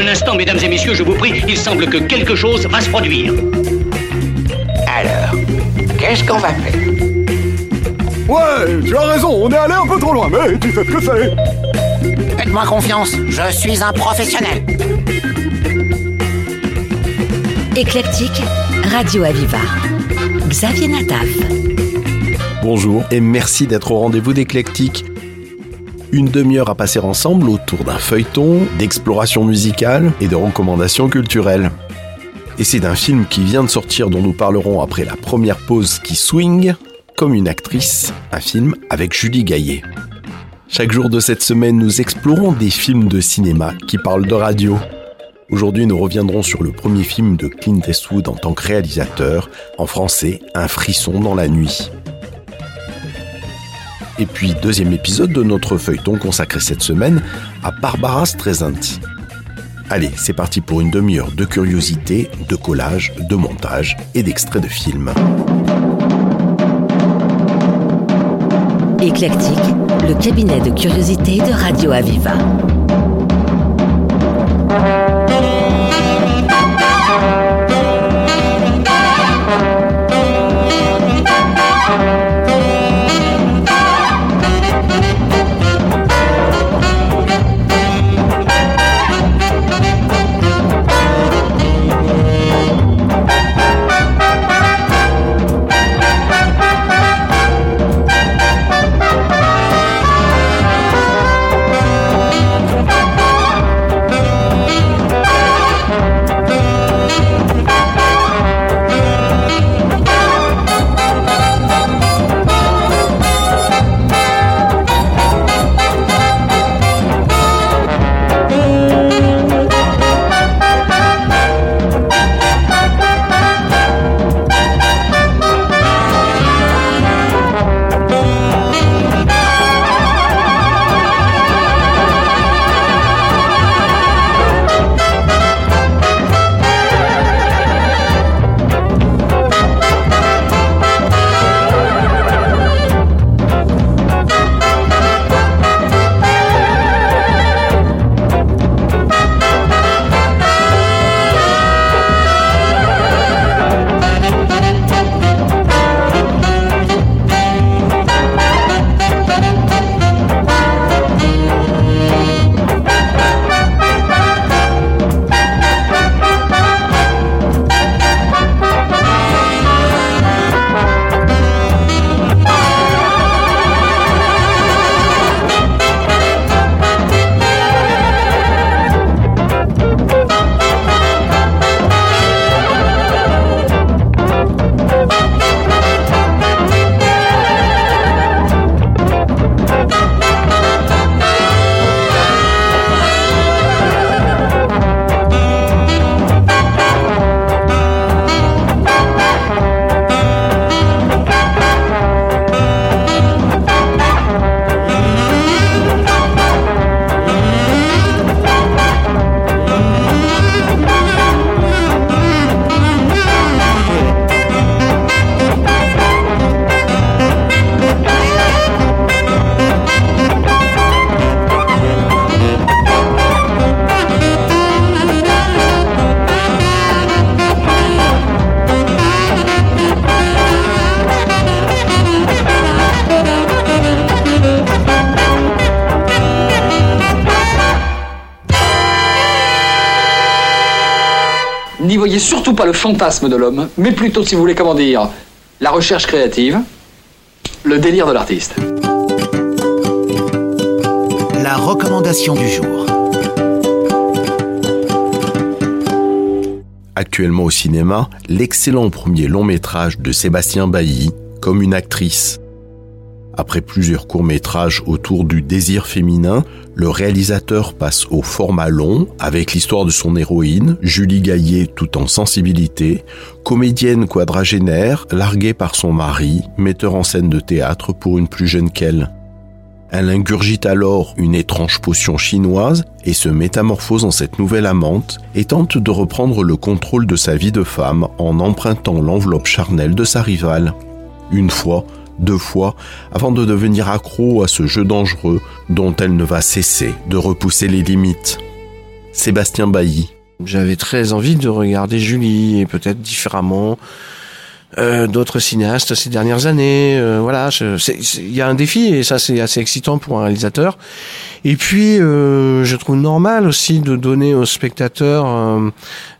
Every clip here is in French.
Un instant, mesdames et messieurs, je vous prie, il semble que quelque chose va se produire. Alors, qu'est-ce qu'on va faire? Ouais, tu as raison, on est allé un peu trop loin, mais tu sais ce que c'est. Faites-moi confiance, je suis un professionnel. Éclectique, Radio Aviva. Xavier Nataf. Bonjour et merci d'être au rendez-vous d'Éclectique. Une demi-heure à passer ensemble autour d'un feuilleton, d'exploration musicale et de recommandations culturelles. Et c'est d'un film qui vient de sortir dont nous parlerons après la première pause qui swing, comme une actrice, un film avec Julie Gaillet. Chaque jour de cette semaine, nous explorons des films de cinéma qui parlent de radio. Aujourd'hui, nous reviendrons sur le premier film de Clint Eastwood en tant que réalisateur, en français, Un frisson dans la nuit. Et puis, deuxième épisode de notre feuilleton consacré cette semaine à Barbara Streisand. Allez, c'est parti pour une demi-heure de curiosité, de collage, de montage et d'extraits de films. Éclectique, le cabinet de curiosité de Radio Aviva. Surtout pas le fantasme de l'homme, mais plutôt, si vous voulez, comment dire, la recherche créative, le délire de l'artiste. La recommandation du jour. Actuellement au cinéma, l'excellent premier long métrage de Sébastien Bailly, comme une actrice. Après plusieurs courts-métrages autour du désir féminin, le réalisateur passe au format long avec l'histoire de son héroïne, Julie Gaillet tout en sensibilité, comédienne quadragénaire, larguée par son mari, metteur en scène de théâtre pour une plus jeune qu'elle. Elle ingurgite alors une étrange potion chinoise et se métamorphose en cette nouvelle amante et tente de reprendre le contrôle de sa vie de femme en empruntant l'enveloppe charnelle de sa rivale. Une fois, deux fois, avant de devenir accro à ce jeu dangereux dont elle ne va cesser de repousser les limites. Sébastien Bailly. J'avais très envie de regarder Julie et peut-être différemment euh, d'autres cinéastes ces dernières années. Euh, voilà, il y a un défi et ça c'est assez excitant pour un réalisateur. Et puis, euh, je trouve normal aussi de donner aux spectateurs euh,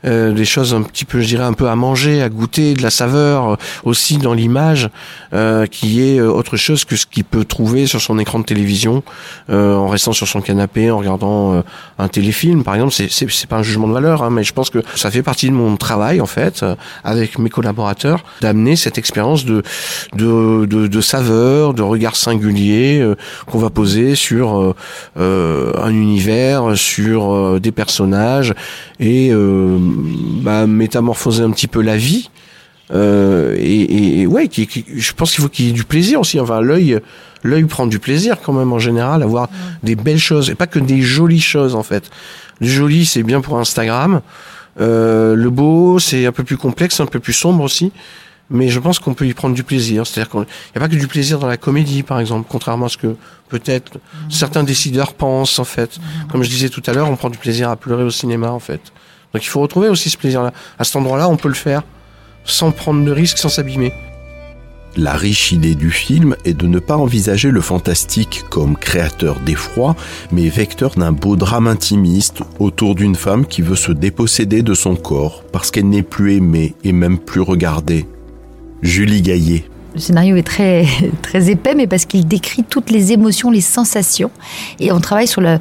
euh, des choses un petit peu, je dirais, un peu à manger, à goûter, de la saveur aussi dans l'image, qui est autre chose que ce qu'il peut trouver sur son écran de télévision en restant sur son canapé, en regardant un téléfilm, par exemple. C'est c'est pas un jugement de valeur, hein, mais je pense que ça fait partie de mon travail en fait, avec mes collaborateurs, d'amener cette expérience de de, de de saveur, de regard singulier qu'on va poser sur euh, un univers, sur euh, des personnages et euh, bah, métamorphoser un petit peu la vie. et, et, ouais, qui, je pense qu'il faut qu'il y ait du plaisir aussi. Enfin, l'œil, l'œil prend du plaisir quand même en général à voir des belles choses et pas que des jolies choses en fait. Le joli, c'est bien pour Instagram. le beau, c'est un peu plus complexe, un peu plus sombre aussi mais je pense qu'on peut y prendre du plaisir. C'est-à-dire qu'il n'y a pas que du plaisir dans la comédie, par exemple, contrairement à ce que peut-être mhm. certains décideurs pensent, en fait. Mhm. Comme je disais tout à l'heure, on prend du plaisir à pleurer au cinéma, en fait. Donc il faut retrouver aussi ce plaisir-là. À cet endroit-là, on peut le faire sans prendre de risques, sans s'abîmer. La riche idée du film est de ne pas envisager le fantastique comme créateur d'effroi, mais vecteur d'un beau drame intimiste autour d'une femme qui veut se déposséder de son corps parce qu'elle n'est plus aimée et même plus regardée. Julie Gaillet. Le scénario est très, très épais, mais parce qu'il décrit toutes les émotions, les sensations. Et on travaille sur la,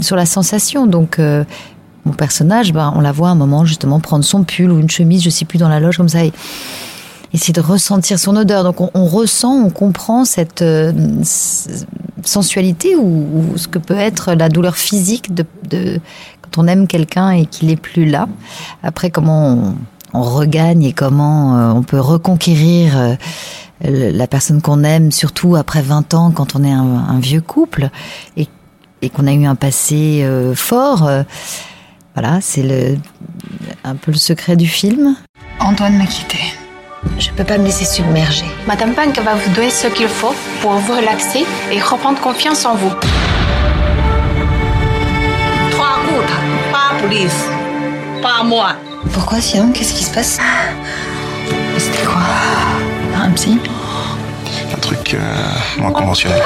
sur la sensation. Donc, euh, mon personnage, ben, on la voit à un moment justement prendre son pull ou une chemise, je sais plus, dans la loge comme ça, et essayer de ressentir son odeur. Donc, on, ressent, on comprend cette euh, sensualité ou, ce que peut être la douleur physique de, quand on aime quelqu'un et qu'il est plus là. Après, comment on on regagne et comment euh, on peut reconquérir euh, la personne qu'on aime, surtout après 20 ans quand on est un, vieux couple et, qu'on a eu un passé euh, fort. voilà, c'est le, un peu le secret du film. Antoine m'a quitté. Je peux pas me laisser submerger. Madame Punk va vous donner ce qu'il faut pour vous relaxer et reprendre confiance en vous. Trois autres, pas police, pas moi. Pourquoi, Sian Qu'est-ce qui se passe? C'était quoi? Un psy. Un truc euh, moins conventionnel.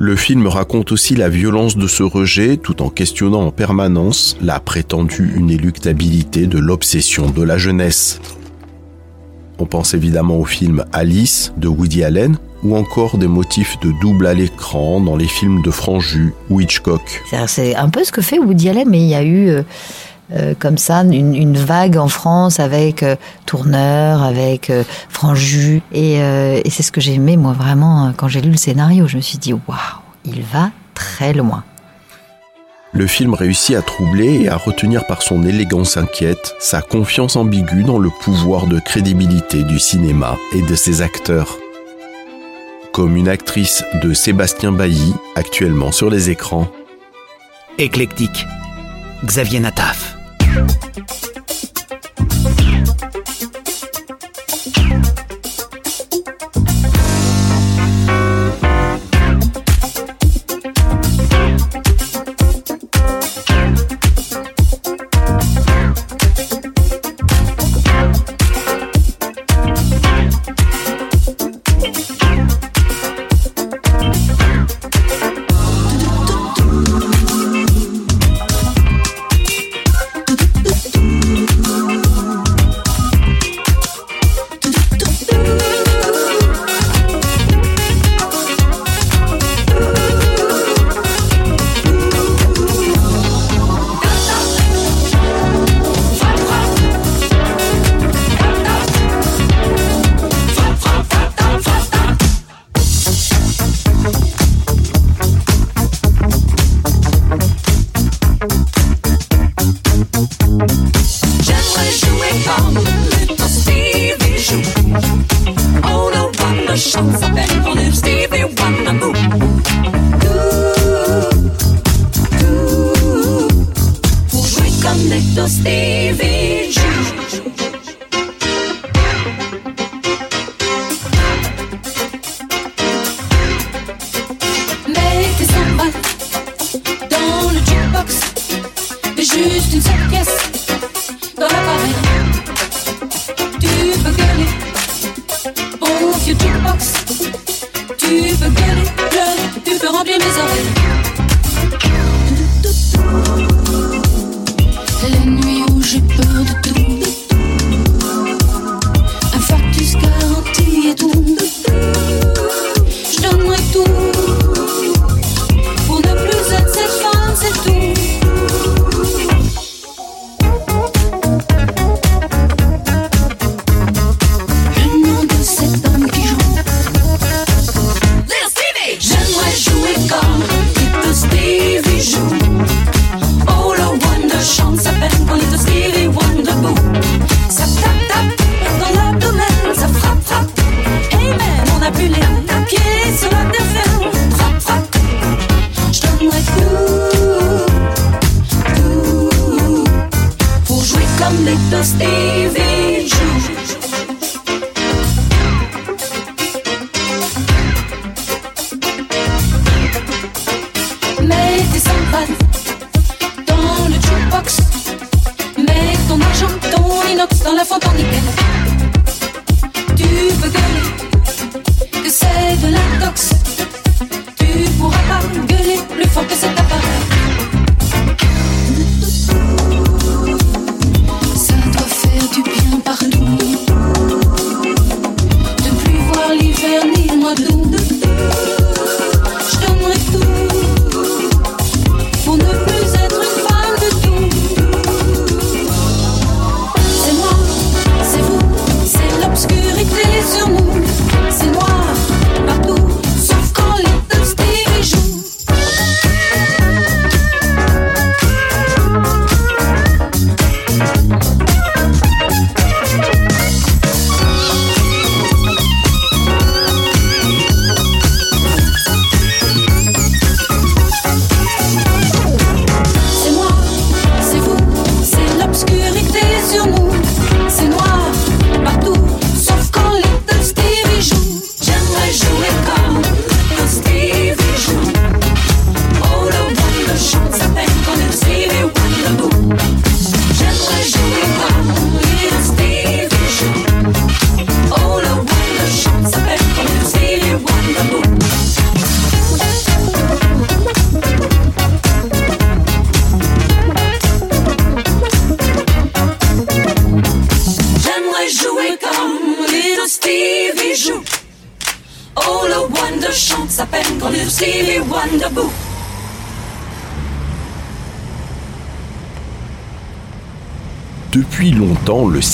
Le film raconte aussi la violence de ce rejet tout en questionnant en permanence la prétendue inéluctabilité de l'obsession de la jeunesse. On pense évidemment au film Alice de Woody Allen, ou encore des motifs de double à l'écran dans les films de Franju ou Hitchcock. C'est un peu ce que fait Woody Allen, mais il y a eu euh, euh, comme ça une, vague en France avec euh, Tourneur, avec Franju, et, et c'est ce que j'ai aimé moi vraiment quand j'ai lu le scénario. Je me suis dit waouh, il va très loin. Le film réussit à troubler et à retenir par son élégance inquiète sa confiance ambiguë dans le pouvoir de crédibilité du cinéma et de ses acteurs comme une actrice de Sébastien Bailly, actuellement sur les écrans. Éclectique. Xavier Nataf. Juste une seule pièce dans l'appareil. Tu peux gueuler, bon vieux jukebox. Tu peux gueuler, tu peux remplir mes oreilles.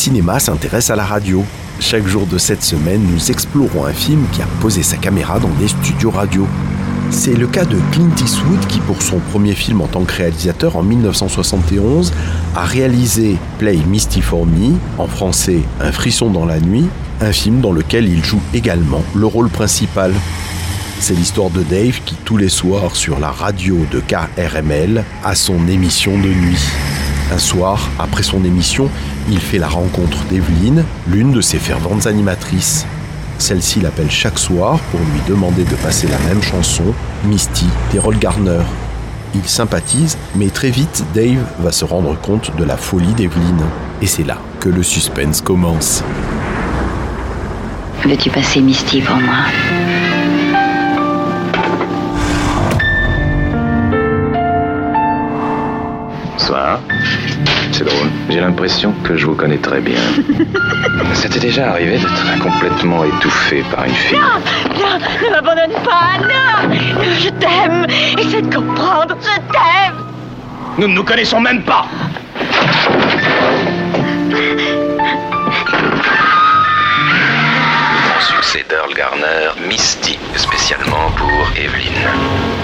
Cinéma s'intéresse à la radio. Chaque jour de cette semaine, nous explorons un film qui a posé sa caméra dans des studios radio. C'est le cas de Clint Eastwood qui, pour son premier film en tant que réalisateur en 1971, a réalisé Play Misty for Me, en français Un frisson dans la nuit, un film dans lequel il joue également le rôle principal. C'est l'histoire de Dave qui, tous les soirs sur la radio de KRML, a son émission de nuit. Un soir, après son émission, il fait la rencontre d'Evelyne, l'une de ses ferventes animatrices. Celle-ci l'appelle chaque soir pour lui demander de passer la même chanson, Misty, d'Errol Garner. Il sympathise, mais très vite, Dave va se rendre compte de la folie d'Evelyne. Et c'est là que le suspense commence. Veux-tu passer Misty pour moi? C'est drôle. J'ai l'impression que je vous connais très bien. Ça t'est déjà arrivé d'être complètement étouffé par une fille Non, non, ne m'abandonne pas, non Je t'aime, essaie de comprendre, je t'aime Nous ne nous connaissons même pas Succès d'Earl Garner, Misty, spécialement pour Evelyn.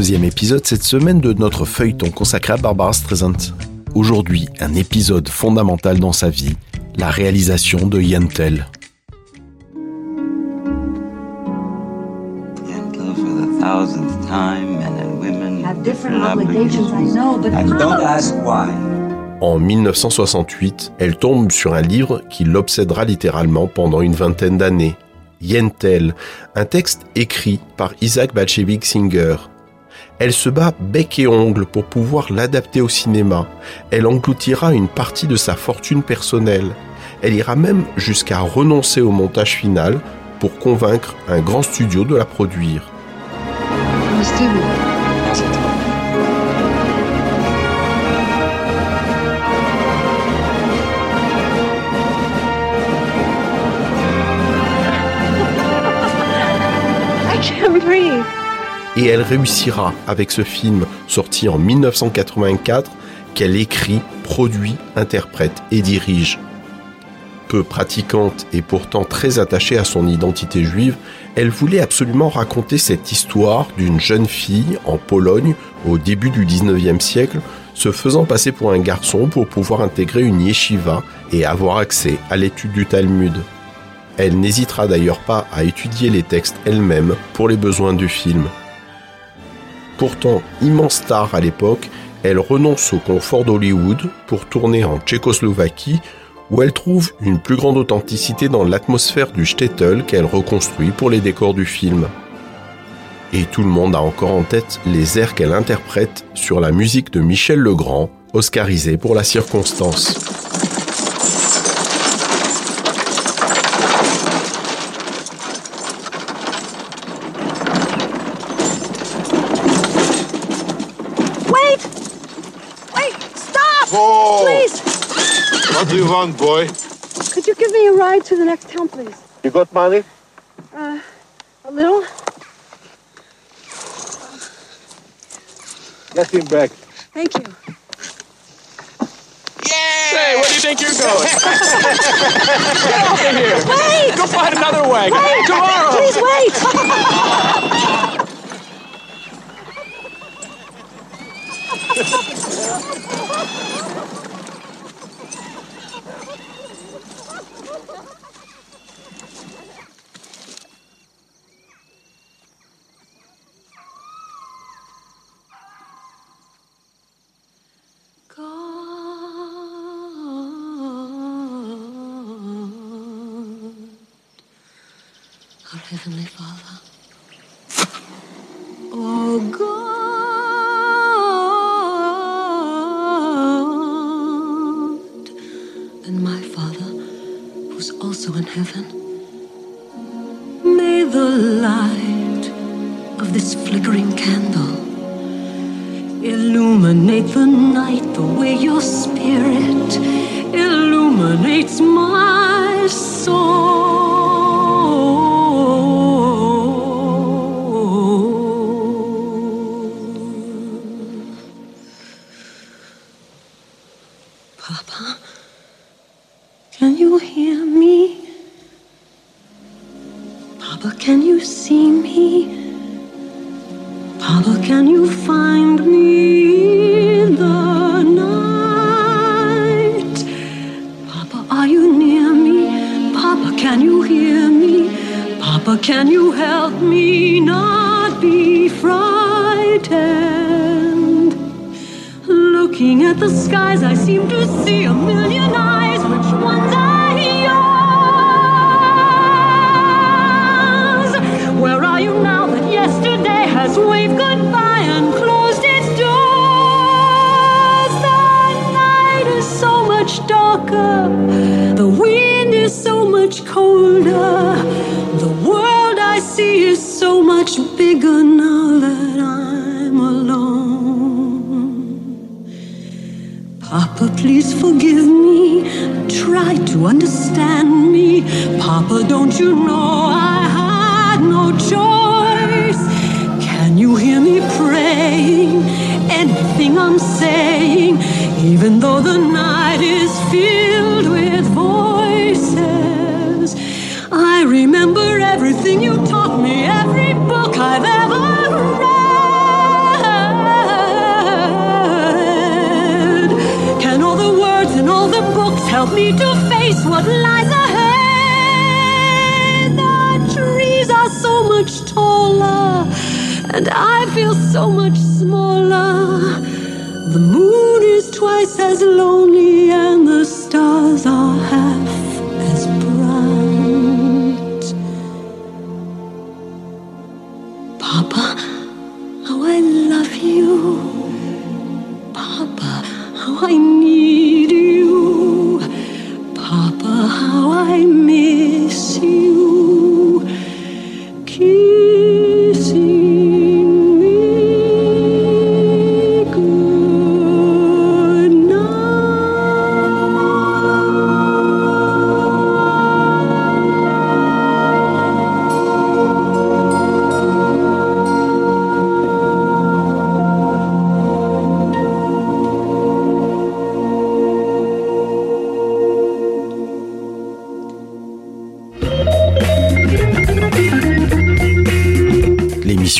Deuxième épisode cette semaine de notre feuilleton consacré à Barbara Streisand. Aujourd'hui, un épisode fondamental dans sa vie, la réalisation de Yentl. Gentle for the thousandth time, men and women Have different obligations, I know, but And don't ask why. En 1968, elle tombe sur un livre qui l'obsédera littéralement pendant une vingtaine d'années. Yentl, un texte écrit par Isaac Balchevik Singer. Elle se bat bec et ongle pour pouvoir l'adapter au cinéma. Elle engloutira une partie de sa fortune personnelle. Elle ira même jusqu'à renoncer au montage final pour convaincre un grand studio de la produire. Et elle réussira avec ce film sorti en 1984 qu'elle écrit, produit, interprète et dirige. Peu pratiquante et pourtant très attachée à son identité juive, elle voulait absolument raconter cette histoire d'une jeune fille en Pologne au début du 19e siècle se faisant passer pour un garçon pour pouvoir intégrer une yeshiva et avoir accès à l'étude du Talmud. Elle n'hésitera d'ailleurs pas à étudier les textes elle-même pour les besoins du film. Pourtant immense star à l'époque, elle renonce au confort d'Hollywood pour tourner en Tchécoslovaquie où elle trouve une plus grande authenticité dans l'atmosphère du shtetl qu'elle reconstruit pour les décors du film. Et tout le monde a encore en tête les airs qu'elle interprète sur la musique de Michel Legrand, oscarisé pour la circonstance. What do you want, boy? Could you give me a ride to the next town, please? You got money? Uh, a little? Get him back. Thank you. Hey, where do you think you're going? Get off of here! Wait! Go find another wagon. Wait! Tomorrow. Please wait! Heavenly Father. See me? Papa, can you darker, the wind is so much colder. The world I see is so much bigger now that I'm alone. Papa, please forgive me. Try to understand me. Papa, don't you know I had no choice? Can you hear me praying? Anything I'm saying, even though the help me to face what lies ahead? The trees are so much taller, and I feel so much smaller. The moon is twice as lonely, and the stars are half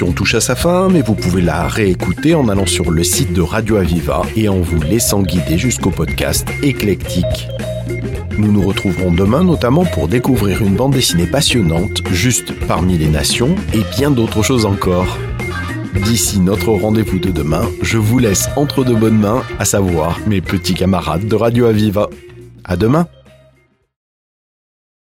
L'émission touche à sa fin, mais vous pouvez la réécouter en allant sur le site de Radio Aviva et en vous laissant guider jusqu'au podcast éclectique. Nous nous retrouverons demain notamment pour découvrir une bande dessinée passionnante, juste parmi les nations, et bien d'autres choses encore. D'ici notre rendez-vous de demain, je vous laisse entre de bonnes mains, à savoir mes petits camarades de Radio Aviva. À demain!